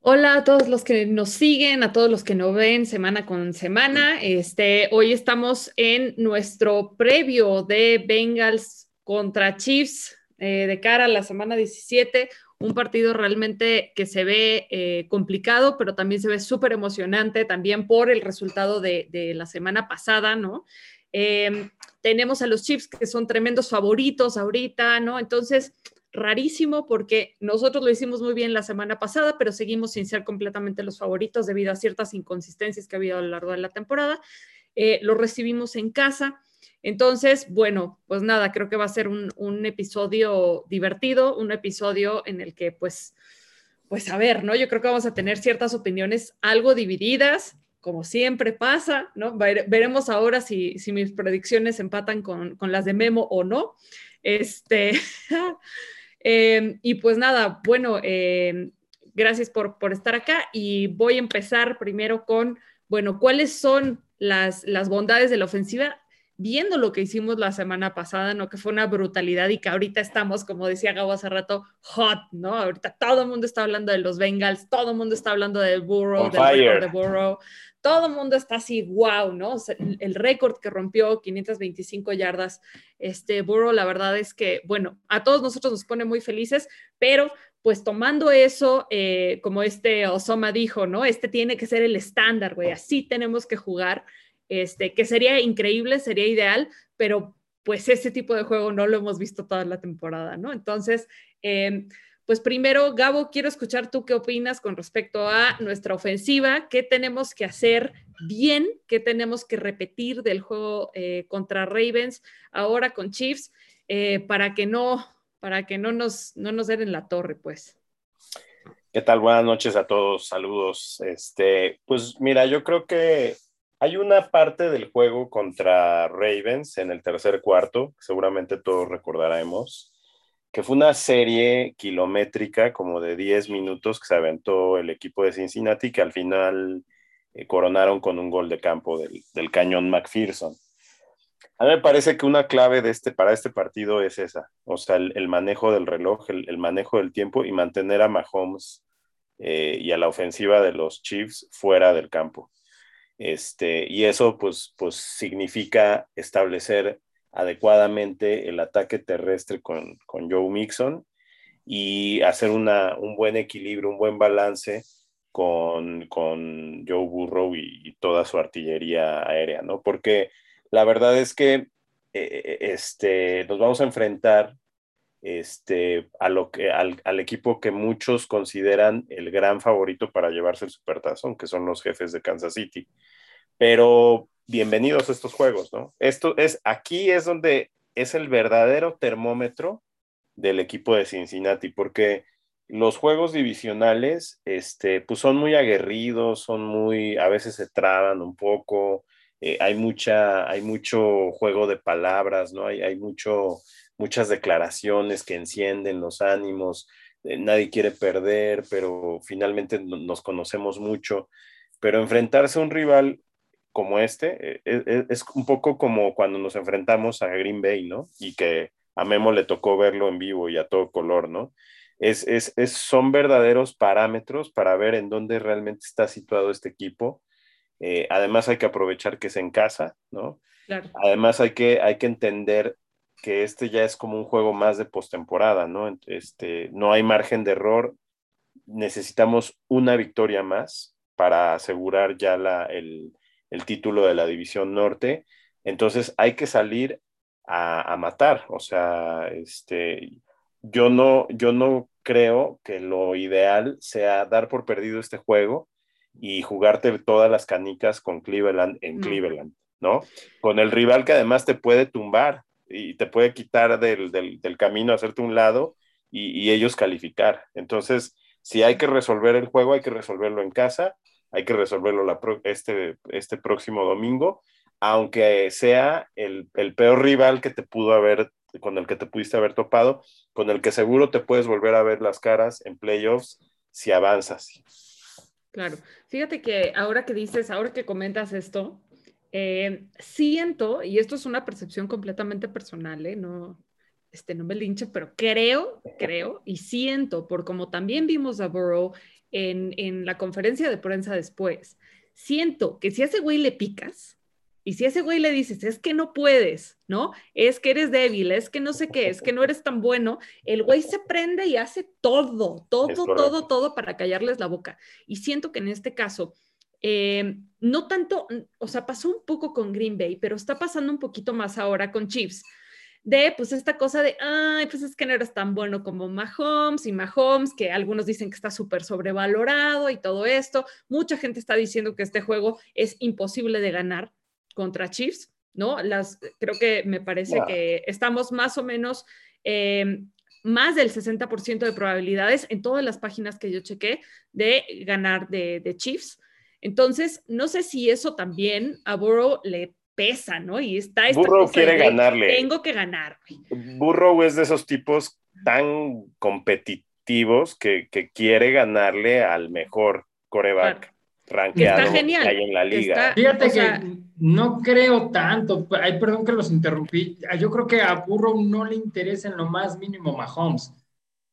Hola a todos los que nos siguen, a todos los que nos ven semana con semana. Este, hoy estamos en nuestro previo de Bengals contra Chiefs eh, de cara a la semana 17. Un partido realmente que se ve eh, complicado, pero también se ve súper emocionante, también por el resultado de, la semana pasada, ¿no? Em, tenemos a los Chiefs que son tremendos favoritos ahorita, ¿no? Entonces, rarísimo porque nosotros lo hicimos muy bien la semana pasada, pero seguimos sin ser completamente los favoritos debido a ciertas inconsistencias que ha habido a lo largo de la temporada. Eh, lo recibimos en casa. Entonces, bueno, pues nada, creo que va a ser un, episodio divertido, un episodio en el que pues, pues a ver, ¿no? Yo creo que vamos a tener ciertas opiniones algo divididas, como siempre pasa, ¿no? Veremos ahora si, si mis predicciones empatan con, con las de Memo o no. Este, Em, y pues nada, bueno, em, gracias por, estar acá y voy a empezar primero con, bueno, ¿cuáles son las, las bondades de la ofensiva? Viendo lo que hicimos la semana pasada, ¿no? Que fue una brutalidad y que ahorita estamos, como decía Gabo hace rato, hot, ¿no? Ahorita todo el mundo está hablando de los Bengals, todo el mundo está hablando del Burrow, del de Burrow todo el mundo está así, wow, ¿no? el récord que rompió 525 yardas, este Burrow, la verdad es que, bueno, a todos nosotros nos pone muy felices, pero pues tomando eso, eh, como este Osoma dijo, ¿no? Este tiene que ser el estándar, güey, así tenemos que jugar, este, que sería increíble, sería ideal, pero pues ese tipo de juego no lo hemos visto toda la temporada, ¿no? Entonces, eh, pues primero, Gabo, quiero escuchar tú qué opinas con respecto a nuestra ofensiva, qué tenemos que hacer bien, qué tenemos que repetir del juego eh, contra Ravens, ahora con Chiefs, eh, para que no, para que no nos, no nos den en la torre, pues. ¿Qué tal? Buenas noches a todos, saludos. Este, pues mira, yo creo que hay una parte del juego contra Ravens en el tercer cuarto, seguramente todos recordaremos, que fue una serie kilométrica como de 10 minutos que se aventó el equipo de Cincinnati, que al final eh, coronaron con un gol de campo del, cañón McPherson. A mí me parece que una clave de este, para este partido es esa, o sea, el, manejo del reloj, el, manejo del tiempo y mantener a Mahomes eh, y a la ofensiva de los Chiefs fuera del campo. Este, y eso pues, pues significa establecer adecuadamente el ataque terrestre con, Joe Mixon y hacer una, un buen equilibrio, un buen balance con, con Joe Burrow y, toda su artillería aérea, ¿no? Porque la verdad es que eh, este, nos vamos a enfrentar este, a lo que, al, al, equipo que muchos consideran el gran favorito para llevarse el supertazón, que son los jefes de Kansas City. Pero bienvenidos a estos juegos, ¿no? Esto es, aquí es donde es el verdadero termómetro del equipo de Cincinnati, porque los juegos divisionales, este, pues son muy aguerridos, son muy, a veces se traban un poco, eh, hay mucha, hay mucho juego de palabras, ¿no? Hay, hay mucho, muchas declaraciones que encienden los ánimos, eh, nadie quiere perder, pero finalmente nos conocemos mucho, pero enfrentarse a un rival como este, eh, eh, es, un poco como cuando nos enfrentamos a Green Bay, ¿no? Y que a Memo le tocó verlo en vivo y a todo color, ¿no? Es, es, son verdaderos parámetros para ver en dónde realmente está situado este equipo. además hay que aprovechar que es en casa, ¿no? Además hay que, hay que entender que este ya es como un juego más de postemporada, ¿no? Este, no hay margen de error, necesitamos una victoria más para asegurar ya la, el, el título de la División Norte. Entonces hay que salir a, matar. O sea, este, yo no, yo no creo que lo ideal sea dar por perdido este juego y jugarte todas las canicas con Cleveland en Cleveland, ¿no? Con el rival que además te puede tumbar y te puede quitar del, camino, hacerte un lado y, y, ellos calificar. Entonces, si hay que resolver el juego, hay que resolverlo en casa hay que resolverlo este, este próximo domingo, aunque sea el, peor rival que te pudo haber, con el que te pudiste haber topado, con el que seguro te puedes volver a ver las caras en playoffs si avanzas. Claro, fíjate que ahora que dices, ahora que comentas esto, eh, siento, y esto es una percepción completamente personal, ¿eh? no, este, no me linche, pero creo, creo y siento, por como también vimos a Burrow en, en la conferencia de prensa después, siento que si a ese güey le picas, y si a ese güey le dices, es que no puedes, ¿no? Es que eres débil, es que no sé qué, es que no eres tan bueno, el güey se prende y hace todo, todo, todo, todo para callarles la boca. Y siento que en este caso, eh, no tanto, o sea, pasó un poco con Green Bay, pero está pasando un poquito más ahora con Chiefs. De pues esta cosa de, ay, pues es que no eres tan bueno como Mahomes y Mahomes, que algunos dicen que está súper sobrevalorado y todo esto. Mucha gente está diciendo que este juego es imposible de ganar contra Chiefs, ¿no? Las, creo que me parece que estamos más o menos eh, más del 60% de probabilidades en todas las páginas que yo chequé de ganar de, Chiefs. Entonces, no sé si eso también a Burrow le pesa, ¿no? Y está esta Burrow quiere ganarle. Tengo que ganar. Burrow es de esos tipos tan competitivos que, quiere ganarle al mejor coreback rankeado está genial. que hay en la liga. Fíjate que no creo tanto, ay, perdón que los interrumpí, yo creo que a Burrow no le interesa en lo más mínimo Mahomes.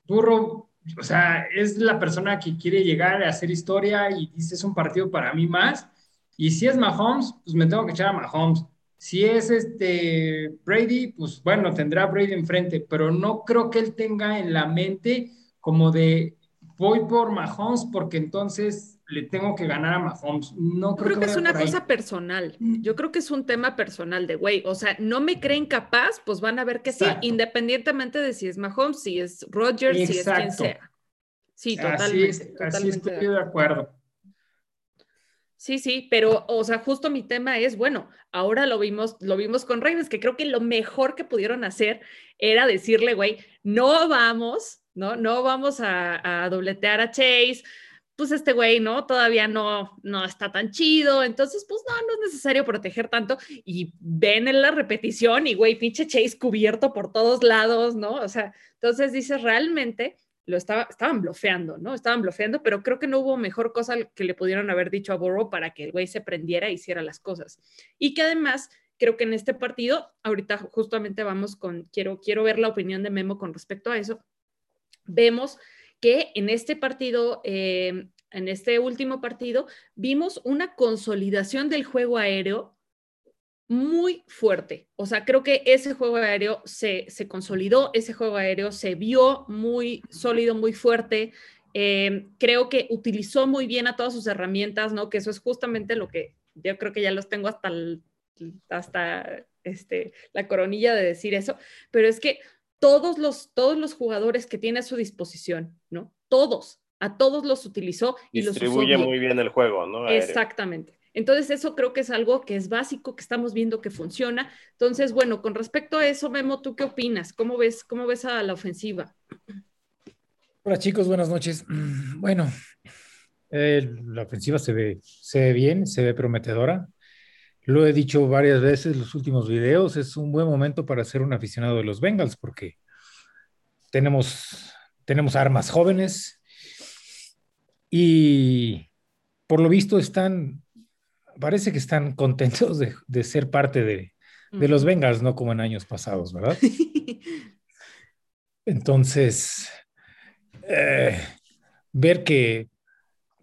Burrow, o sea, es la persona que quiere llegar a hacer historia y dice es un partido para mí más. Y si es Mahomes, pues me tengo que echar a Mahomes. Si es este Brady, pues bueno, tendrá Brady enfrente, pero no creo que él tenga en la mente como de voy por Mahomes porque entonces le tengo que ganar a Mahomes. No creo, creo que, es una cosa personal. Mm. Yo creo que es un tema personal de, güey, o sea, no me creen capaz, pues van a ver que sí, independientemente de si es Mahomes, si es Rodgers, si es quien sea. Sí, totalmente. Así, estoy de acuerdo. Sí, sí, pero, o sea, justo mi tema es, bueno, ahora lo vimos, lo vimos con Ravens, que creo que lo mejor que pudieron hacer era decirle, güey, no vamos, ¿no? No vamos a, a dobletear a Chase, pues este güey, ¿no? Todavía no, no está tan chido, entonces, pues no, no es necesario proteger tanto. Y ven en la repetición y, güey, pinche Chase cubierto por todos lados, ¿no? O sea, entonces dices, realmente lo estaba, estaban bloqueando, ¿no? Estaban bloqueando, pero creo que no hubo mejor cosa que le pudieron haber dicho a Burrow para que el güey se prendiera e hiciera las cosas. Y que además, creo que en este partido, ahorita justamente vamos con, quiero, quiero ver la opinión de Memo con respecto a eso, vemos que en este partido, eh, en este último partido, vimos una consolidación del juego aéreo muy fuerte. O sea, creo que ese juego aéreo se, consolidó, ese juego aéreo se vio muy sólido, muy fuerte. Eh, creo que utilizó muy bien a todas sus herramientas, ¿no? Que eso es justamente lo que yo creo que ya los tengo hasta, hasta este, la coronilla de decir eso, pero es que todos los, todos los jugadores que tiene a su disposición, ¿no? Todos, a todos los utilizó y Distribuye los usó muy bien el juego, ¿no? Exactamente. Entonces, eso creo que es algo que es básico, que estamos viendo que funciona. Entonces, bueno, con respecto a eso, Memo, ¿tú qué opinas? ¿Cómo ves, cómo ves a la ofensiva? Hola chicos, buenas noches. Bueno, la ofensiva se ve, se ve bien, se ve prometedora. Lo he dicho varias veces en los últimos videos, es un buen momento para ser un aficionado de los Bengals porque tenemos, tenemos armas jóvenes y por lo visto están, parece que están contentos de, ser parte de, los Bengals, no como en años pasados, ¿verdad? Entonces, eh, ver que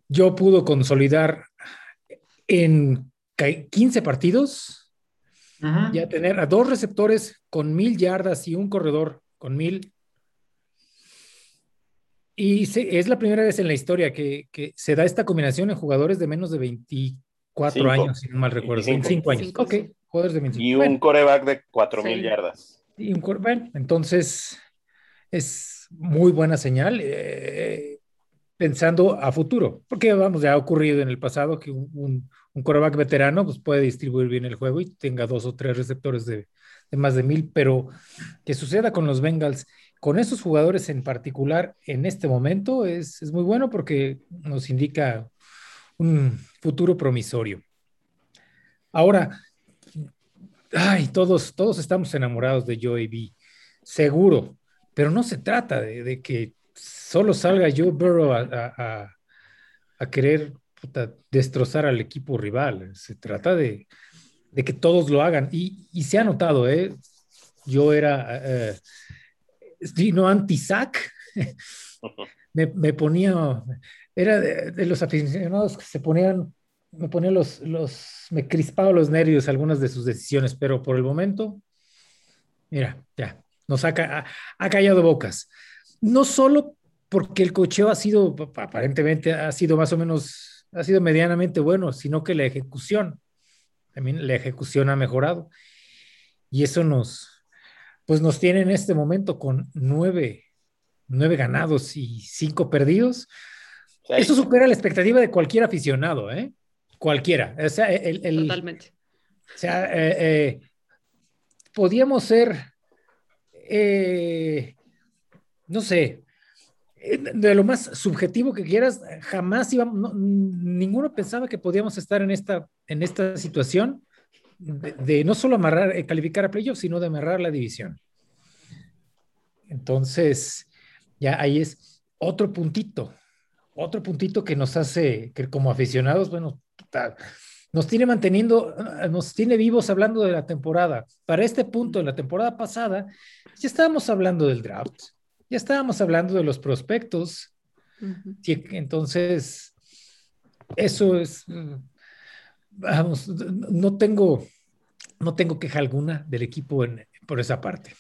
yo pudo consolidar en 15 partidos, ya tener a dos receptores con mil yardas y un corredor con mil. Y es la primera vez en la historia que, se da esta combinación en jugadores de menos de 24 años, si no mal recuerdo. 25, años. ok, jugadores de 25. Y un coreback de 4 mil yardas. Y un bueno, entonces es muy buena señal. Eh, pensando a futuro, porque vamos, ya ha ocurrido en el pasado que un, un coreback veterano pues puede distribuir bien el juego y tenga dos o tres receptores de, más de mil, pero que suceda con los Bengals, con esos jugadores en particular en este momento es, es muy bueno porque nos indica un futuro promisorio. Ahora, ay, todos, todos estamos enamorados de Joey B, seguro, pero no se trata de, que solo salga Joe Burrow a, a querer destrozar al equipo rival. Se trata de, que todos lo hagan. Y, se ha notado, ¿eh? Yo era, eh, no anti-sac, me, ponía, era de, los aficionados que se ponían, me ponía los, los, me crispaba los nervios algunas de sus decisiones, pero por el momento, mira, ya, nos ha, ha, callado bocas. No solo porque el cocheo ha sido, aparentemente ha sido más o menos, ha sido medianamente bueno, sino que la ejecución, también la ejecución ha mejorado. Y eso nos, pues nos tiene en este momento con nueve, nueve ganados y cinco perdidos. Eso supera la expectativa de cualquier aficionado, ¿eh? Cualquiera. O sea, el, Totalmente. O sea, eh, eh, podíamos ser, eh, no sé, de lo más subjetivo que quieras, jamás íbamos, ninguno pensaba que podíamos estar en esta, en esta situación de, no solo amarrar, eh, calificar a playoffs, sino de amarrar la división. Entonces, ya ahí es otro puntito, otro puntito que nos hace, que como aficionados, bueno, nos tiene manteniendo, nos tiene vivos hablando de la temporada. Para este punto, en la temporada pasada, ya estábamos hablando del draft, ya estábamos hablando de los prospectos. Entonces, eso es, vamos, no tengo, no tengo queja alguna del equipo por esa parte.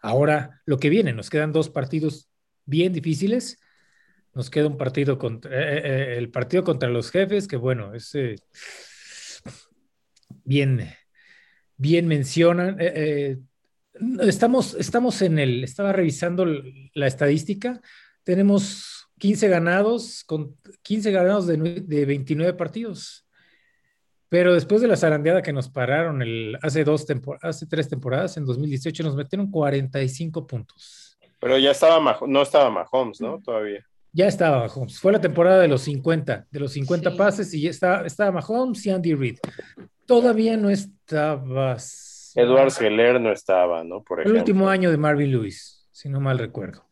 Ahora, lo que viene, nos quedan dos partidos bien difíciles. Nos queda un partido contra eh, eh, eh, el partido contra los jefes, que bueno, es bien, bien mencionan. Estamos, estamos en el, estaba revisando la estadística, tenemos 15 ganados, con 15 ganados de, de 29 partidos. Pero después de la zarandeada que nos pararon el, hace, dos hace tres temporadas, en 2018, nos metieron 45 puntos. Pero ya estaba, no estaba Mahomes, ¿no? Todavía. Ya estaba Mahomes. Fue la temporada de los 50, de los 50 pases y ya estaba, estaba Mahomes y Andy Reid. Todavía no estaba. Edward Geller no estaba, ¿no? Por El último año de Marvin Lewis, si no mal recuerdo.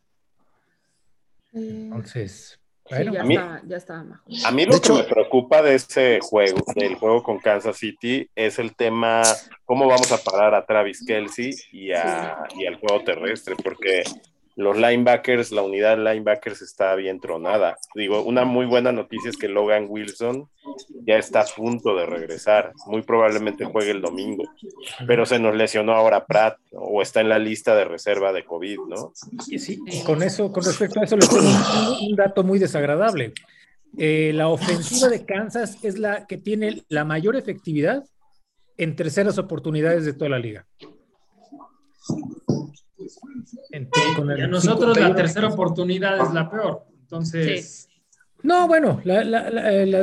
Eh, Entonces, a, mí, a mí lo que me preocupa de ese juego, del juego con Kansas City, es el tema cómo vamos a parar a Travis Kelsey y, a, y al juego terrestre, porque los linebackers, la unidad linebackers está bien tronada. Digo, una muy buena noticia es que Logan Wilson ya está a punto de regresar. Muy probablemente juegue el domingo, pero se nos lesionó ahora Pratt o está en la lista de reserva de COVID, ¿no? Sí, sí. con eso, con respecto a eso, le tengo un dato muy desagradable. Eh, la ofensiva de Kansas es la que tiene la mayor efectividad en terceras oportunidades de toda la liga. Entonces, nosotros la tercera oportunidad es la peor. Entonces. No, bueno, la,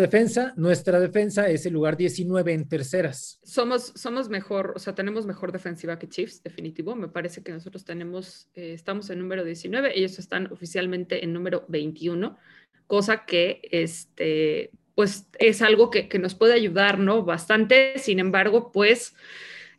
defensa, nuestra defensa es el lugar 19 en terceras. Somos, somos mejor, o sea, tenemos mejor defensiva que Chiefs, definitivo. Me parece que nosotros tenemos, eh, estamos en número 19, ellos están oficialmente en número 21, cosa que, este, pues, es algo que, que nos puede ayudar, ¿no? Bastante. Sin embargo, pues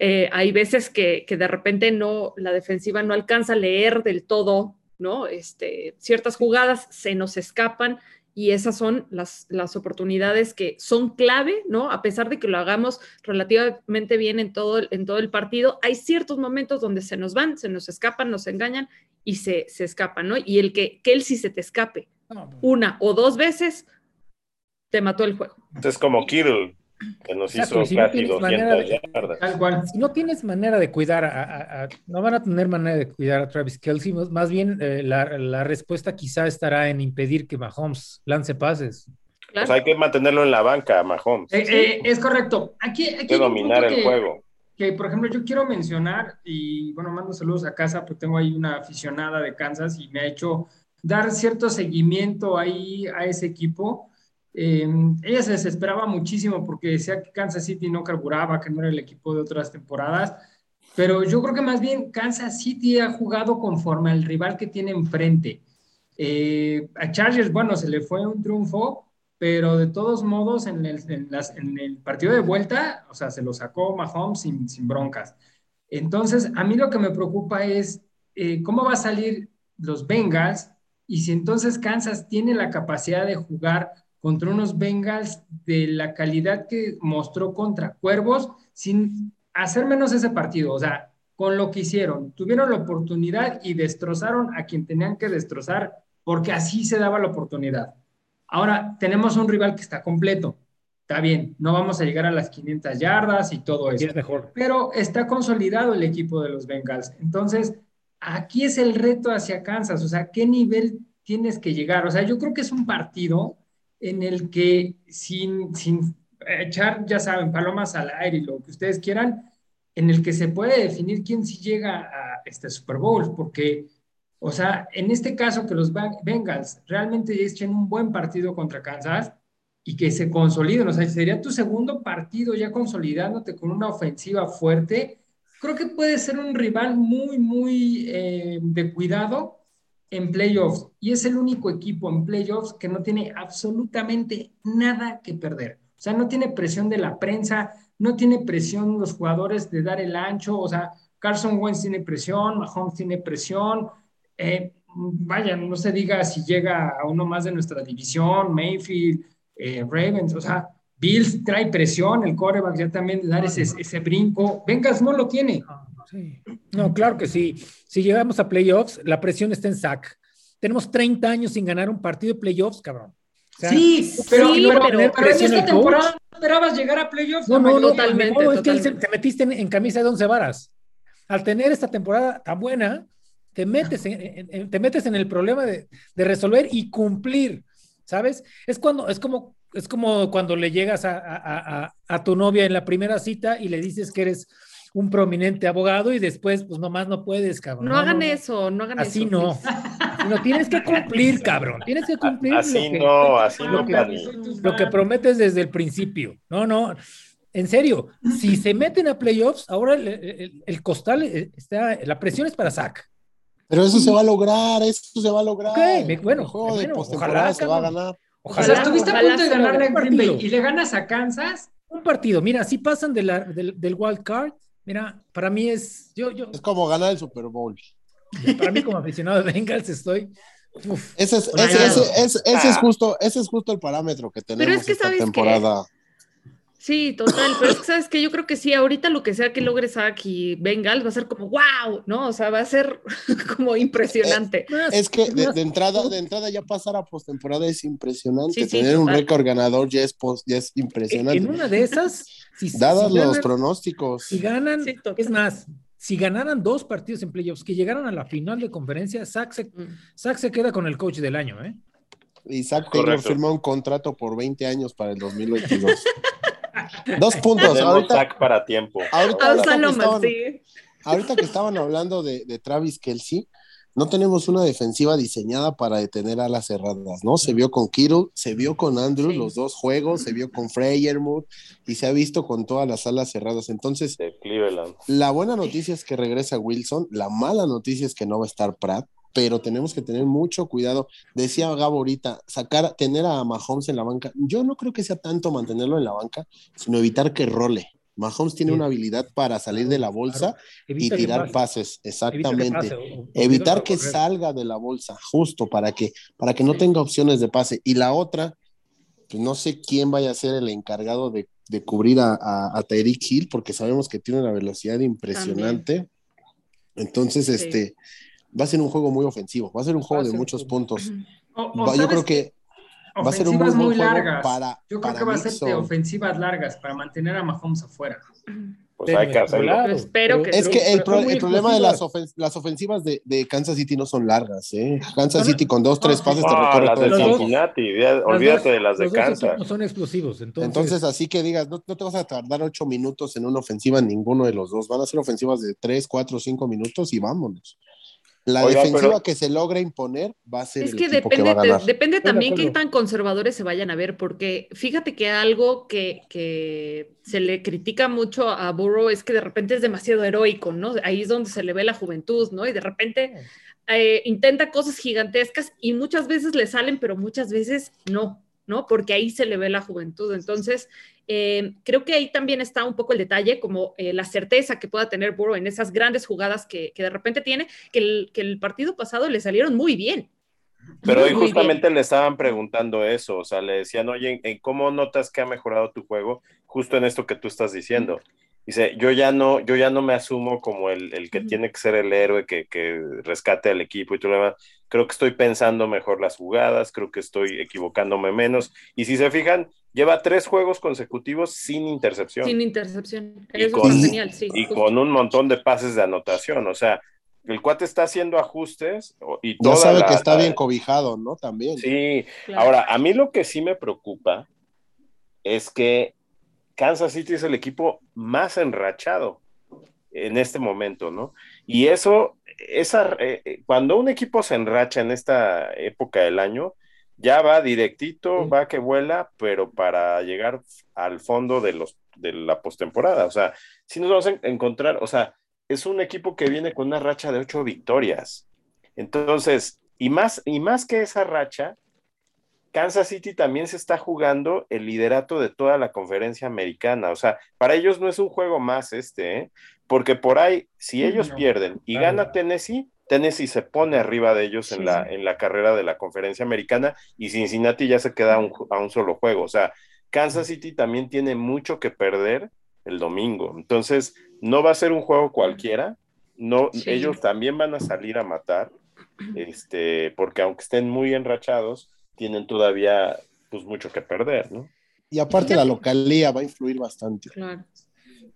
eh, hay veces que, de repente no, la defensiva no alcanza a leer del todo, ¿no? Este, ciertas jugadas se nos escapan y esas son las, las oportunidades que son clave, ¿no? A pesar de que lo hagamos relativamente bien en todo, en todo el partido, hay ciertos momentos donde se nos van, se nos escapan, nos engañan y se, se escapan, ¿no? Y el que, que él sí se te escape una o dos veces, te mató el juego. Es como Kittle, que nos hizo si casi no 200 yardas. Si no tienes manera de cuidar a, no van a tener manera de cuidar a Travis Kelsey, más bien eh, la, respuesta quizá estará en impedir que Mahomes lance pases. Pues hay que mantenerlo en la banca, Mahomes. Eh, eh, es correcto. Aquí, hay que dominar el juego. Que, por ejemplo, yo quiero mencionar, y bueno, mando saludos a casa, porque tengo ahí una aficionada de Kansas y me ha hecho dar cierto seguimiento ahí a ese equipo eh, ella se desesperaba muchísimo porque decía que Kansas City no carburaba, que no era el equipo de otras temporadas, pero yo creo que más bien Kansas City ha jugado conforme al rival que tiene enfrente. Eh, a Chargers, bueno, se le fue un triunfo, pero de todos modos en el, en partido de vuelta, o sea, se lo sacó Mahomes sin, sin broncas. Entonces, a mí lo que me preocupa es eh, cómo va a salir los Bengals y si entonces Kansas tiene la capacidad de jugar contra unos Bengals de la calidad que mostró contra Cuervos, sin hacer menos ese partido. O sea, con lo que hicieron. Tuvieron la oportunidad y destrozaron a quien tenían que destrozar porque así se daba la oportunidad. Ahora tenemos un rival que está completo. Está bien, no vamos a llegar a las 500 yardas y todo eso. Es mejor. Pero está consolidado el equipo de los Bengals. Entonces, aquí es el reto hacia Kansas. O sea, ¿qué nivel tienes que llegar? O sea, yo creo que es un partido en el que sin, sin echar, ya saben, palomas al aire y lo que ustedes quieran, en el que se puede definir quién sí llega a este Super Bowl, porque, o sea, en este caso que los Bengals realmente echen un buen partido contra Kansas y que se consoliden, o sea, sería tu segundo partido ya consolidándote con una ofensiva fuerte, creo que puede ser un rival muy, muy eh, de cuidado en playoffs y es el único equipo en playoffs que no tiene absolutamente nada que perder. O sea, no tiene presión de la prensa, no tiene presión los jugadores de dar el ancho, o sea, Carson Wentz tiene presión, Mahomes tiene presión, eh, vaya, no se diga si llega a uno más de nuestra división, Mayfield, eh, Ravens, o sea, Bills trae presión, el coreback ya también de dar ese, ese brinco, Vengas no lo tiene. No, claro que sí. Si llegamos a playoffs, la presión está en sac. Tenemos 30 años sin ganar un partido de playoffs, cabrón. sí, pero, pero, en esta temporada esperabas llegar a playoffs. No, no, totalmente. No, es que te metiste en, camisa de once varas. Al tener esta temporada tan buena, te metes en, te metes en el problema de, de, resolver y cumplir, ¿sabes? Es cuando, es como, es como cuando le llegas a, a, a, tu novia en la primera cita y le dices que eres un prominente abogado y después, pues nomás no puedes, cabrón. No, hagan eso, no hagan así eso. no. No, tienes que cumplir, cabrón. Tienes que cumplir. Así no, así lo no, que, lo que prometes desde el principio. No, no. En serio, si se meten a playoffs, ahora el, el, costal está, la presión es para Zach. Pero eso se va a lograr, eso se va a lograr. Okay, bueno, bueno ojalá se va a ganar. Ojalá, o sea, estuviste a punto de ganarle a Green Bay y le ganas a Kansas. Un partido, mira, si pasan de la, del, del wild card, Mira, para mí es. Yo, yo, es como ganar el Super Bowl. Para mí, como aficionado de Bengals, estoy. ese, es, ese, ese, ese, es justo, ese es justo el parámetro que tenemos Pero es que, esta temporada. Sí, total, pero es que sabes que yo creo que sí, ahorita lo que sea que logre Zach y Bengals va a ser como wow, ¿no? O sea, va a ser como impresionante. Eh, es, que de, entrada, de entrada ya pasar a postemporada es impresionante. Tener un récord ganador ya es, ya es impresionante. En una de esas, si, dadas los pronósticos. Si ganan, es más, si ganaran dos partidos en playoffs, que llegaran a la final de conferencia, Zach se, mm. se queda con el coach del año, ¿eh? Y Zach Taylor firmó un contrato por 20 años para el 2022. Dos puntos. ahorita, para tiempo. Ahorita, que, estaban, hablando de, Travis Kelsey, no tenemos una defensiva diseñada para detener a las cerradas, ¿no? Se vio con Kittle, se vio con Andrew, los dos juegos, se vio con Freyermuth y se ha visto con todas las alas cerradas. Entonces, la buena noticia es que regresa Wilson, la mala noticia es que no va a estar Pratt pero tenemos que tener mucho cuidado. Decía Gabo ahorita, sacar, tener a Mahomes en la banca, yo no creo que sea tanto mantenerlo en la banca, sino evitar que role. Mahomes tiene una habilidad para salir de la bolsa y tirar pases, exactamente. Evitar que salga de la bolsa, justo para que, para que no tenga opciones de pase. Y la otra, pues no sé quién vaya a ser el encargado de, cubrir a, a, Hill, porque sabemos que tiene una velocidad impresionante. Entonces, este, va a ser un juego muy ofensivo, va a ser un juego de muchos puntos. yo creo que va a ser un muy, muy largas. para. Yo creo que va a ser de ofensivas largas para mantener a Mahomes afuera. Pues hay que hacerlo. espero que es que el, problema de las, las ofensivas de, de, Kansas City no son largas, ¿eh? Kansas City con dos, tres pases te recorre las de Cincinnati, olvídate de las de Kansas. No son explosivos, entonces. Entonces, así que digas, no, no, te vas a tardar ocho minutos en una ofensiva en ninguno de los dos. Van a ser ofensivas de tres, cuatro, cinco minutos y vámonos. La defensiva que se logra imponer va a ser. Es que depende, depende también qué tan conservadores se vayan a ver, porque fíjate que algo que, que, se le critica mucho a Burrow es que de repente es demasiado heroico, ¿no? Ahí es donde se le ve la juventud, ¿no? Y de repente eh, intenta cosas gigantescas y muchas veces le salen, pero muchas veces no. ¿no? Porque ahí se le ve la juventud. Entonces, eh, creo que ahí también está un poco el detalle, como eh, la certeza que pueda tener Burrow en esas grandes jugadas que, de repente tiene, que el, que el, partido pasado le salieron muy bien. Pero hoy justamente le estaban preguntando eso, o sea, le decían, oye, ¿cómo notas que ha mejorado tu juego? Justo en esto que tú estás diciendo. Dice, yo ya no, yo ya no me asumo como el, el que tiene que ser el héroe que, que, rescate al equipo y todo lo demás. Creo que estoy pensando mejor las jugadas, creo que estoy equivocándome menos. Y si se fijan, lleva tres juegos consecutivos sin intercepción. Sin intercepción. Y Eso con- está genial, sí. y justo. con un montón de pases de anotación. O sea, el cuate está haciendo ajustes y Ya toda sabe la- que está la- bien cobijado, ¿no? También. Sí, Claro. ahora a mí lo que sí me preocupa es que Kansas City es el equipo más enrachado en este momento, ¿no? Y eso, esa, eh, eh, cuando un equipo se enracha en esta época del año, ya va directito, va que vuela, pero para llegar al fondo de los de la postemporada, o sea, si nos vamos a en- encontrar, o sea, es un equipo que viene con una racha de ocho victorias. Entonces, y más, y más que esa racha, Kansas City también se está jugando el liderato de toda la conferencia americana. O sea, para ellos no es un juego más este, ¿eh? porque por ahí, si ellos No, pierden y gana Tennessee, Tennessee se pone arriba de ellos en, la, sí. en la carrera de la conferencia americana y Cincinnati ya se queda a un, a un solo juego. O sea, Kansas City también tiene mucho que perder el domingo. Entonces, no va a ser un juego cualquiera. No, Sí. ellos también van a salir a matar, este, porque aunque estén muy enrachados, tienen todavía pues mucho que perder, ¿no? Y aparte la localía va a influir bastante. Claro.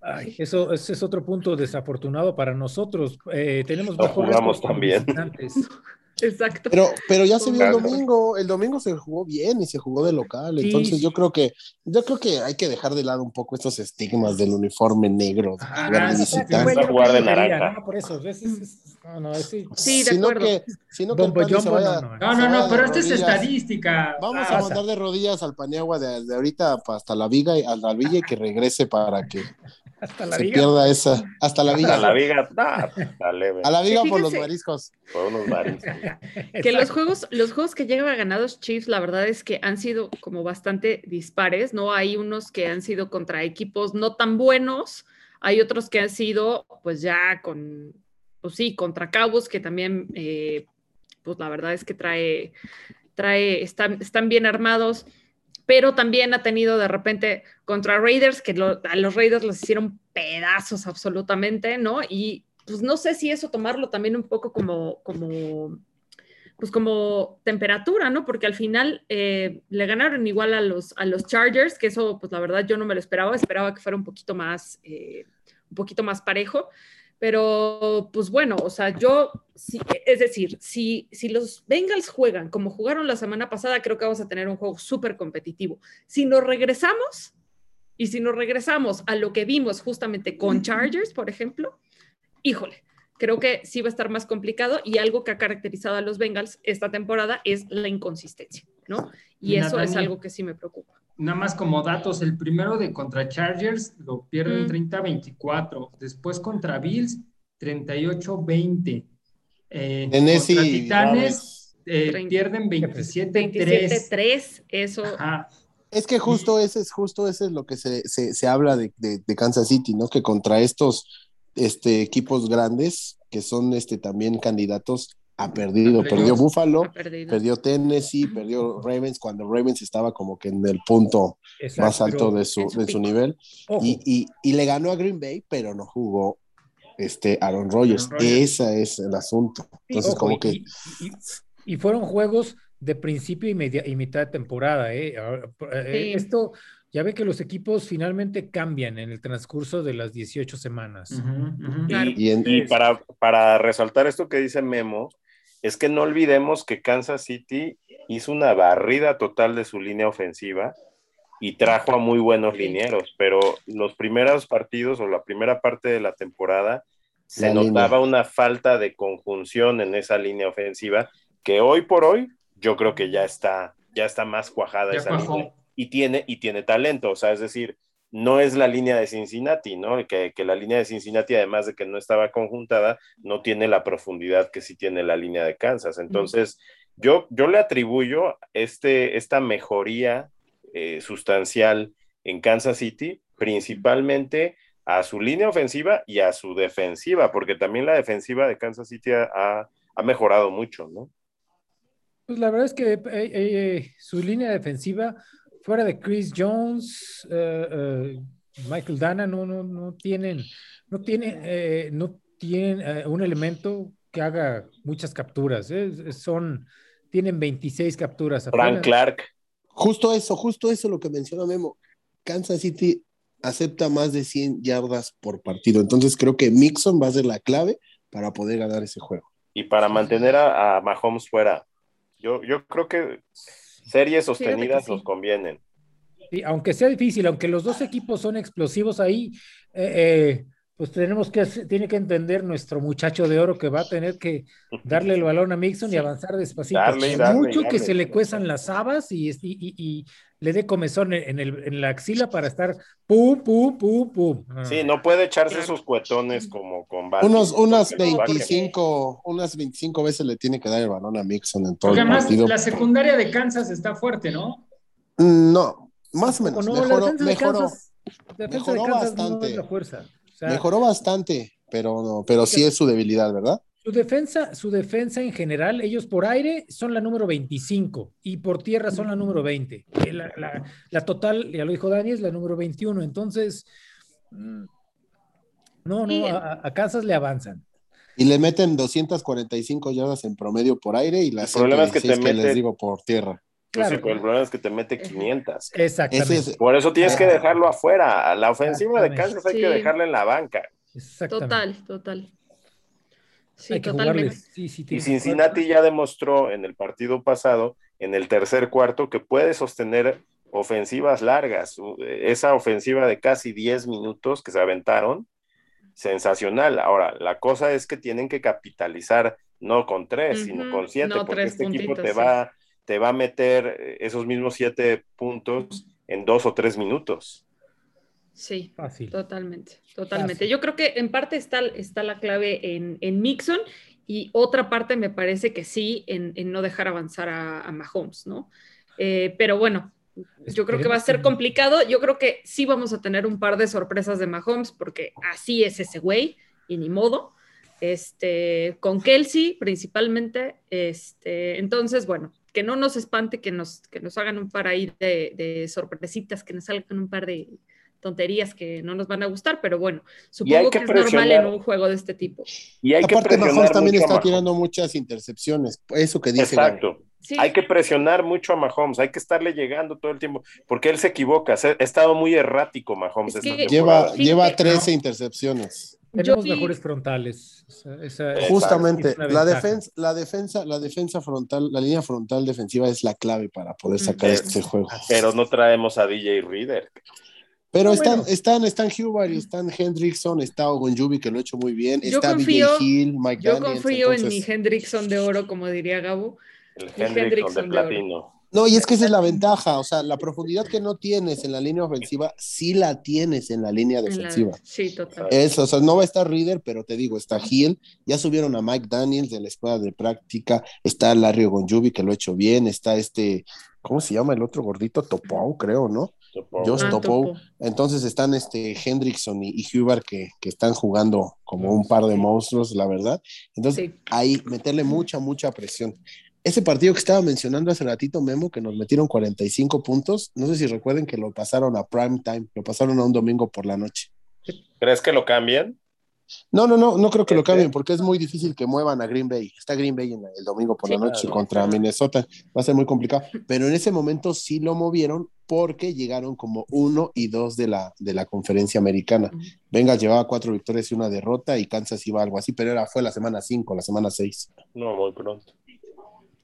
Ay, eso ese es otro punto desafortunado para nosotros. Eh, tenemos récord como también. Exacto. Pero, pero ya se vio el domingo, el domingo se jugó bien y se jugó de local, Sí, entonces sí. yo creo que, yo creo que hay que dejar de lado un poco estos estigmas del uniforme negro de Ajá, jugar de sí, Bueno, jugar de naranja. ¿no? Por eso, es- es- es- no, sí. Sí, de sino acuerdo. que, sino que el Bombo se vaya- no, no. No, se no, vaya no, de pero esta es estadística. Vamos Ah, a mandar de rodillas al Paniagua de, de ahorita hasta la viga, y- a la villa y que regrese para que Hasta la se liga. pierda esa, hasta la A viga. la viga, ah, dale, ve, A la viga por los mariscos. por unos mariscos. Que los juegos, los juegos que llevan ganados Chiefs, la verdad es que han sido como bastante dispares, ¿no? Hay unos que han sido contra equipos no tan buenos, hay otros que han sido, pues ya con, pues sí, contra Cabos, que también, eh, pues la verdad es que trae, trae, están, están bien armados, pero también ha tenido de repente contra Raiders, que a los Raiders los hicieron pedazos absolutamente, ¿no? Y pues no sé si eso tomarlo también un poco como, como pues como temperatura, ¿no? Porque al final eh, le ganaron igual a los, a los Chargers, que eso, pues la verdad yo no me lo esperaba, esperaba que fuera un poquito más, eh, un poquito más parejo, pero pues bueno, o sea, yo, es decir, si, si los Bengals juegan como jugaron la semana pasada, creo que vamos a tener un juego súper competitivo. Si nos regresamos, y si nos regresamos a lo que vimos justamente con Chargers, por ejemplo, híjole, creo que sí va a estar más complicado y algo que ha caracterizado a los Bengals esta temporada es la inconsistencia, ¿no? Y eso es algo que sí me preocupa. Nada más como datos, el primero de contra Chargers lo pierden Mm. 30-24, después contra Bills 38-20. Eh, Tennessee, contra Titanes eh, 30. pierden 27-3. 27-3, eso. Ajá. Es que justo ese es justo ese es lo que se, se, se habla de, de, de Kansas City, ¿no? Que contra estos este, equipos grandes, que son este, también candidatos, ha perdido. Perdió. Perdió Buffalo, ha perdido. perdió Tennessee, perdió Ravens, cuando Ravens estaba como que en el punto Exacto, más alto de su, de su nivel. Y, y, y le ganó a Green Bay, pero no jugó este Aaron Rodgers. Aaron Rodgers. Ese es el asunto. Entonces, ojo, como y- que y, y- y fueron juegos de principio y, media, y mitad de temporada. ¿eh? Eh, Sí. Esto, ya ve que los equipos finalmente cambian en el transcurso de las 18 semanas. Ujú, ujú. Claro. Y, Y en- y para, para resaltar esto que dice Memo, es que no olvidemos que Kansas City hizo una barrida total de su línea ofensiva y trajo a muy buenos linieros, pero los primeros partidos o la primera parte de la temporada se La notaba línea. una falta de conjunción en esa línea ofensiva que hoy por hoy yo creo que ya está, ya está más cuajada Ya esa cuajó. línea y tiene, y tiene talento, o sea, es decir, no es la línea de Cincinnati, ¿no? Que, que la línea de Cincinnati, además de que no estaba conjuntada, no tiene la profundidad que sí tiene la línea de Kansas. Entonces, yo, yo le atribuyo este, esta mejoría eh, sustancial en Kansas City, principalmente a su línea ofensiva y a su defensiva, porque también la defensiva de Kansas City ha, ha- ha mejorado mucho, ¿no? Pues la verdad es que eh, eh, su línea defensiva, fuera de Chris Jones, eh, eh, Michael Dana no, no, no tienen, no tiene, eh, no tienen eh, un elemento que haga muchas capturas. ¿eh? Son, tienen 26 capturas. Frank Clark. Justo eso, justo eso lo que menciona Memo. Kansas City acepta más de 100 yardas por partido. Entonces creo que Mixon va a ser la clave para poder ganar ese juego. Y para mantener a, a Mahomes fuera. Yo, yo creo que series sostenidas nos convienen. Sí, aunque sea difícil, aunque los dos equipos son explosivos ahí, eh, eh, pues tenemos que, tiene que entender nuestro muchacho de oro que va a tener que darle el balón a Mixon y avanzar despacito. Darle, darle, Mucho darle. que se le cuezan las habas y, y, y, y le dé comezón en, el, en, la axila para estar pum, pum, pum, pum. Ah. Sí, no puede echarse sus cuetones como con Barkley, Unos, unas 25, unas 25 veces le tiene que dar el balón a Mixon en todo Porque el además partido. la secundaria de Kansas está fuerte, ¿no? No, más o menos. No, mejoró, la defensa mejoró, de Kansas, la defensa mejoró de Kansas bastante. No es la fuerza. O sea, mejoró bastante, pero no, pero sí es su debilidad, ¿verdad? Su defensa, su defensa en general, ellos por aire son la número 25 y por tierra son la número 20. La, la, la total, ya lo dijo Dani, es la número 21. Entonces, mm, no, no, a, a Kansas le avanzan. Y le meten 245 yardas en promedio por aire y las el problema es que, te que mete, les digo por tierra. Claro. Sí, el problema es que te mete 500. Exactamente. Es, por eso tienes que dejarlo afuera. A la ofensiva de Kansas hay sí. que dejarla en la banca. Total, total. Sí, hay que totalmente. Sí, sí, y Cincinnati ya demostró en el partido pasado, en el tercer cuarto, que puede sostener ofensivas largas. Esa ofensiva de casi 10 minutos que se aventaron, sensacional. Ahora, la cosa es que tienen que capitalizar no con tres, uh -huh. sino con siete, no, porque este equipo te va, te va a meter esos mismos siete puntos en dos o tres minutos. Sí, Fácil. totalmente, totalmente. Fácil. Yo creo que en parte está, está la clave en, en, Mixon y otra parte me parece que sí en, en no dejar avanzar a, a Mahomes, ¿no? Eh, pero bueno, yo creo que va a ser complicado. Yo creo que sí vamos a tener un par de sorpresas de Mahomes porque así es ese güey y ni modo. Este, con Kelsey principalmente. Este, entonces, bueno, que no nos espante, que nos, que nos hagan un par ahí de, de sorpresitas, que nos salgan un par de tonterías que no nos van a gustar, pero bueno, supongo que, que, es normal en un juego de este tipo. Y hay Aparte, que Mahomes también está tirando muchas intercepciones, eso que dice. Exacto. Sí. Hay que presionar mucho a Mahomes, hay que estarle llegando todo el tiempo, porque él se equivoca, ha estado muy errático Mahomes. Es que lleva, lleva 13 no. intercepciones. Tenemos vi... mejores frontales. Esa, esa, Justamente, la defensa, la defensa, la defensa frontal, la línea frontal defensiva es la clave para poder sacar pero, este juego. Pero no traemos a DJ Reader. Pero no, están, bueno. están, están Huber, están Hendrickson, está Ogonjubi, que lo ha hecho muy bien, yo está confío, BJ Hill, Mike Yo Daniels, confío entonces... en mi Hendrickson de oro, como diría Gabo. El Hendrickson de platino. No, y es que esa es la ventaja, o sea, la profundidad que no tienes en la línea ofensiva, sí la tienes en la línea defensiva. La... Sí, total. Eso, o sea, no va a estar Reader, pero te digo, está Hill, ya subieron a Mike Daniels de la escuela de práctica, está Larry Ogonjubi, que lo ha hecho bien, está este, ¿cómo se llama el otro gordito? Topou, creo, ¿no? Just ah, Topou. Topo. Entonces están este Hendrickson y, y Huber que, que, están jugando como un par de monstruos, la verdad. Entonces, sí. ahí meterle mucha, mucha presión. Ese partido que estaba mencionando hace ratito, Memo, que nos metieron 45 puntos, no sé si recuerden que lo pasaron a prime time, lo pasaron a un domingo por la noche. ¿Crees que lo cambien? No, no, no, no creo que lo cambien porque es muy difícil que muevan a Green Bay. Está Green Bay en el domingo por sí, la noche claro, contra. Minnesota. Va a ser muy complicado. Pero en ese momento sí lo movieron porque llegaron como uno y dos de la, de la conferencia americana. Venga, llevaba cuatro victorias y una derrota y Kansas iba algo así, pero era, fue la semana cinco, la semana seis. No, muy pronto.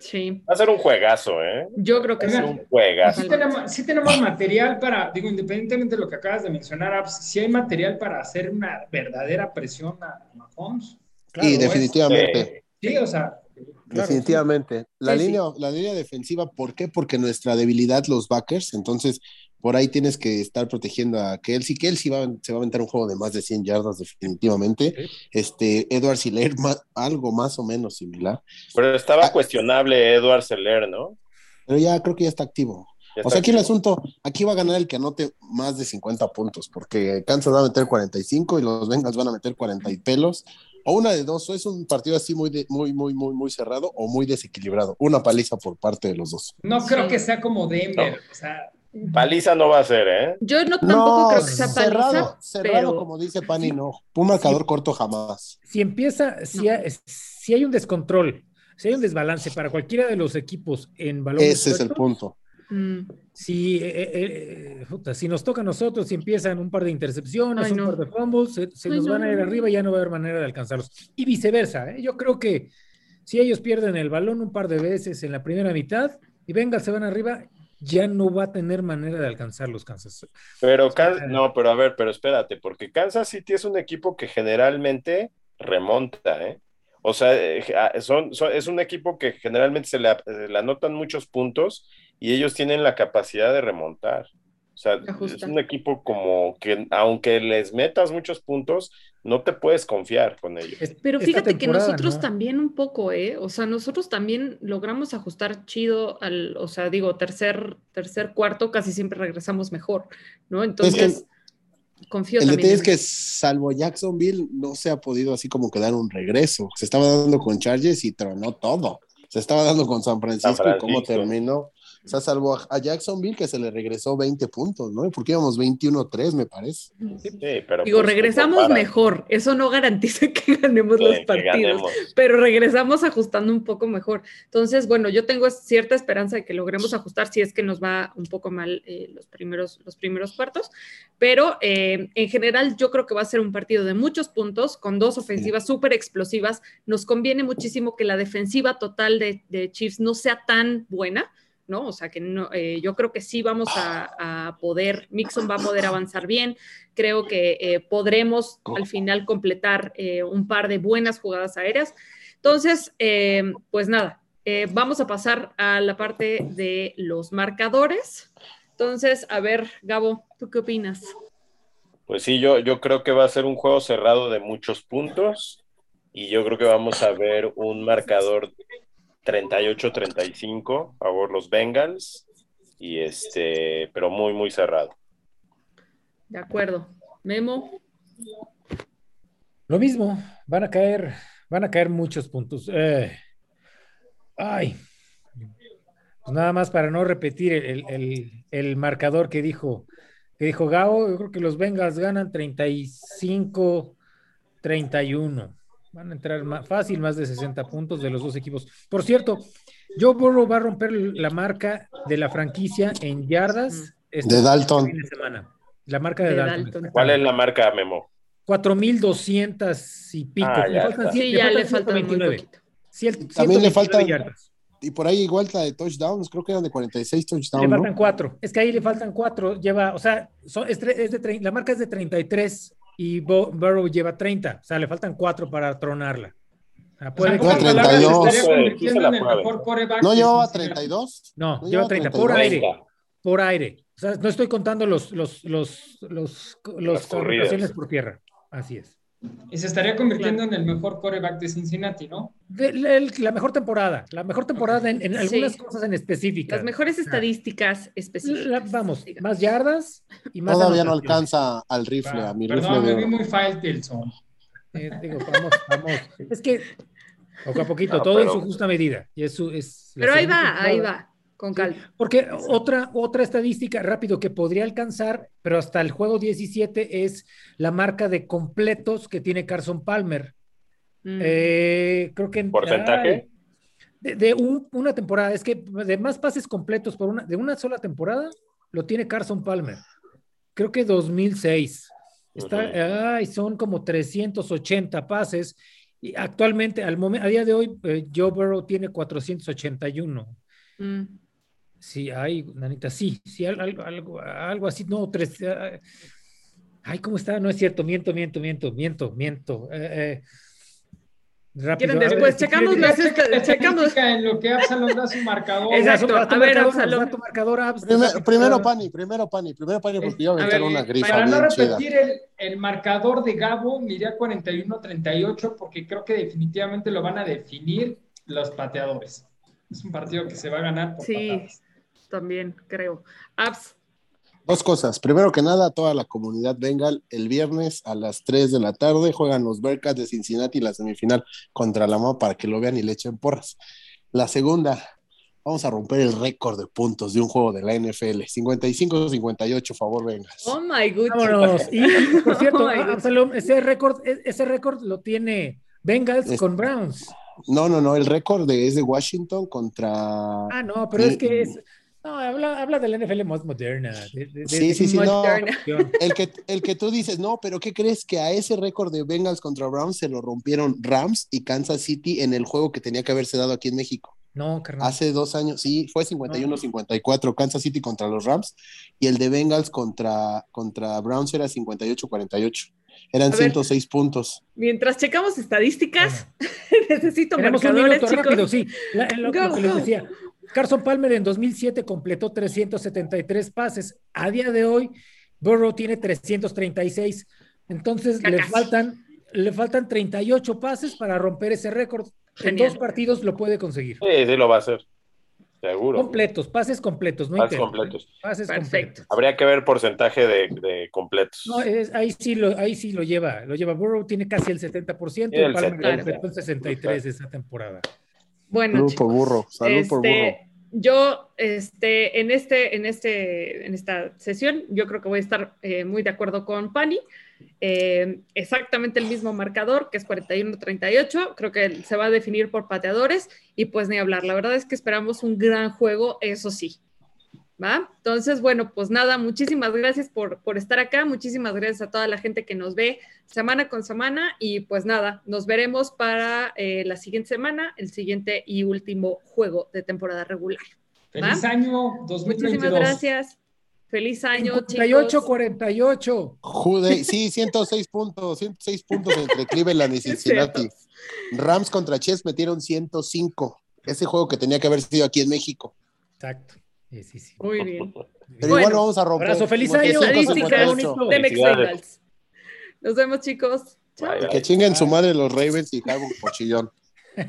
Sí. Va a ser un juegazo, ¿eh? Yo creo que es un juegazo. Sí tenemos, sí tenemos material para, digo, independientemente de lo que acabas de mencionar, sí hay material para hacer una verdadera presión a Mahomes. Claro, sí, definitivamente. Sí. sí, o sea. Claro, definitivamente. Sí. La, sí, línea, la línea defensiva, ¿por qué? Porque nuestra debilidad, los backers, entonces por ahí tienes que estar protegiendo a Kelsey. Kelsey va, se va a aventar un juego de más de 100 yardas definitivamente. Sí. Este, Edward Siller, algo más o menos similar. Pero estaba ah, cuestionable Edward Siller, ¿no? Pero ya creo que ya está activo. Ya o sea, aquí activo. el asunto, aquí va a ganar el que anote más de 50 puntos, porque Kansas va a meter 45 y los Bengals van a meter 40 y pelos. O una de dos, o es un partido así muy, de, muy, muy, muy, muy cerrado o muy desequilibrado. Una paliza por parte de los dos. No creo que sea como Denver, no. o sea, Paliza no va a ser, ¿eh? Yo no tampoco No, creo que sea cerrado, paliza, cerrado, pero como dice Pani, no. Un marcador corto jamás. Si empieza, si, No. hay, si hay un descontrol, si hay un desbalance para cualquiera de los equipos en balón Ese es el punto. mm, Si, eh, eh, eh, puta, si nos toca a nosotros, si empiezan un par de intercepciones, Ay, un no. par de fumbles, se, se Ay, nos no, van a ir arriba y ya no va a haber manera de alcanzarlos. Y viceversa, ¿eh? yo creo que si ellos pierden el balón un par de veces en la primera mitad y venga, se van arriba, ya no va a tener manera de alcanzarlos Kansas. Pero no, pero a ver, pero espérate, porque Kansas City es un equipo que generalmente remonta, ¿eh? O sea, eh, ah, son, son- es un equipo que generalmente se le, a- se le anotan muchos puntos y ellos tienen la capacidad de remontar. O sea, es un equipo como que aunque les metas muchos puntos, no te puedes confiar con ellos. Es- Pero fíjate que nosotros ¿no? también un poco, ¿eh? O sea, nosotros también logramos ajustar chido al, o sea, digo, tercer, tercer, cuarto, casi siempre regresamos mejor, ¿no? Entonces, confío El también. detalle es que salvo Jacksonville no se ha podido así como que dar un regreso. Se estaba dando con Chargers y tronó todo. Se estaba dando con San Francisco, San y cómo Francisco. terminó. O sea, salvo a- a Jacksonville que se le regresó 20 puntos, ¿no? Porque íbamos 21-3, me parece. Sí, pero Digo, pues, regresamos mejor. Eso no garantiza que ganemos Sí, los partidos, ganemos. pero regresamos ajustando un poco mejor. Entonces, bueno, yo tengo cierta esperanza de que logremos ajustar si es que nos va un poco mal eh, los, primeros, los primeros cuartos, pero eh, en general yo creo que va a ser un partido de muchos puntos, con dos ofensivas súper explosivas. Nos conviene muchísimo que la defensiva total de, de Chiefs no sea tan buena. ¿No? O sea que no, eh, yo creo que sí vamos a, a poder, Mixon va a poder avanzar bien, creo que eh, podremos al final completar eh, un par de buenas jugadas aéreas. Entonces, eh, pues nada, eh, vamos a pasar a la parte de los marcadores. Entonces, a ver, Gabo, ¿tú qué opinas? Pues sí, yo, yo creo que va a ser un juego cerrado de muchos puntos y yo creo que vamos a ver un marcador 38-35 a favor los Bengals y este, pero muy, muy cerrado. De acuerdo. Memo. Lo mismo, van a caer, van a caer muchos puntos. Eh, ay, pues nada más para no repetir el, el, el, marcador que dijo, que dijo Gao, yo creo que los Bengals ganan 35-31. Van a entrar más, fácil más de 60 puntos de los dos equipos. Por cierto, Joe Burrow va a romper la marca de la franquicia en yardas. Este de Dalton. Semana. La marca de, de Dalton. Dalton. ¿Cuál es la marca, Memo? 4.200 y pico. Ah, le faltan, sí, le ya faltan le falta 129. Ciel, También le faltan yardas. Y por ahí igual la de touchdowns, creo que eran de 46 touchdowns. Le faltan ¿no? cuatro. Es que ahí le faltan cuatro. Lleva, o sea, son, es, es de, la marca es de 33 y Bo, Burrow lleva 30. O sea, le faltan cuatro para tronarla. Puede o sea, que 32. estaría convirtiendo en el mejor coreback. ¿No llevaba 32? No, no lleva 30. 30. Por aire. Por aire. O sea, no estoy contando los, los, los, los, los corridas por tierra. Así es. Y se estaría convirtiendo en el mejor coreback de Cincinnati, ¿no? De, la, la, mejor temporada, la mejor temporada en, en algunas sí. cosas en específicas. Las mejores estadísticas específicas. La, vamos, más yardas y más. Todavía no alcanza al rifle, a mi Perdón, rifle. me vi muy Faitelson. Eh, digo, vamos, vamos. Es que poco a poquito, no, todo pero... en su justa medida. Y eso es pero ahí va, ahí va. Con calma. Porque otra, otra estadística rápido que podría alcanzar, pero hasta el juego 17 es la marca de completos que tiene Carson Palmer. Mm. Eh, creo que en porcentaje de, de un, una temporada, es que de más pases completos por una, de una sola temporada lo tiene Carson Palmer. Creo que 2006. Está, uh -huh. ay, son como 380 pases. Y actualmente, al momento, a día de hoy, eh, Joe Burrow tiene 481. Mm. Sí, hay, Nanita, sí, sí, algo, algo, algo así, no, tres. Ay, ¿cómo está? No es cierto, miento, miento, miento, miento, miento. Eh, eh, rápido. ¿Quieren después? Ver, checamos las checamos. En lo que Absalom da su marcador. Exacto, a ver, Absalom. Tu marcador, Abs, primero, primero, Pani, primero, Pani, primero, Pani, porque yo voy a aventar una grifa Para no repetir el, el, marcador de Gabo, miré a 41-38 porque creo que definitivamente lo van a definir los pateadores. Es un partido que se va a ganar por Sí, patadas. También creo. Abs. Dos cosas. Primero que nada, toda la comunidad Bengal, el viernes a las 3 de la tarde juegan los Bearcats de Cincinnati la semifinal contra la MA para que lo vean y le echen porras. La segunda, Vamos a romper el récord de puntos de un juego de la NFL. 55-58, favor, Bengals. Oh my goodness. Y, por cierto, Oh God. Absalom, ese récord, e- ese récord lo tiene Bengals Es- con Browns. No, no, no, el récord de- es de Washington contra. Ah, no, pero es que es. No, habla, habla de la NFL más moderna. de- de- de- Sí, de- sí, sí, no. El que, el que tú dices, no, pero ¿qué crees? Que a ese récord de Bengals contra Browns se lo rompieron Rams y Kansas City en el juego que tenía que haberse dado aquí en México. No, carnal. Hace dos años, sí, fue 51-54 Kansas City contra los Rams y el de Bengals contra, contra Browns era 58-48. Eran A ver. 106 puntos. Mientras checamos estadísticas, necesito Tenemos un marcadores, minuto chicos. rápido, sí. La- lo, Go, lo que les decía. Carson Palmer en 2007 completó 373 pases. A día de hoy, Burrow tiene 336. Entonces, le faltan, le faltan 38 pases para romper ese récord. En dos partidos lo puede conseguir. Sí, sí lo va a hacer. Seguro. Completos, pases completos, no Pases completos. Pases Perfecto. completos. Habría que ver porcentaje de, de completos. No, es- ahí sí lo, ahí sí lo lleva, lo lleva. Burrow tiene casi el 70% Sí, el y Palmer 70. completó el 63 esa temporada. Bueno, Salud chicos, por burro, salud por burro. este, Yo, este, en este, en este, en esta sesión, yo creo que voy a estar eh, muy de acuerdo con Pani. Eh, exactamente el mismo marcador, que es 41-38. Creo que se va a definir por pateadores y pues ni hablar. La verdad es que esperamos un gran juego, eso sí. ¿Va? Entonces, bueno, pues nada, muchísimas gracias por, por estar acá, muchísimas gracias a toda la gente que nos ve semana con semana y pues nada, nos veremos para eh, la siguiente semana, el siguiente y último juego de temporada regular. Feliz año 2022. Muchísimas gracias. Feliz año, 58, chicos. 48. Jude, sí, 106 puntos, 106 puntos entre Cleveland y. Cincinnati. Rams contra Chiefs metieron 105. Ese juego que tenía que haber sido aquí en México. Exacto. Sí, sí, sí. Muy bien. Pero Bueno, igual lo vamos a romper. abrazo, feliz año. 158. Estadísticas de. Nos vemos, chicos. Chao. Bye, bye. Que chinguen su madre los Ravens y Harvard Pochillón.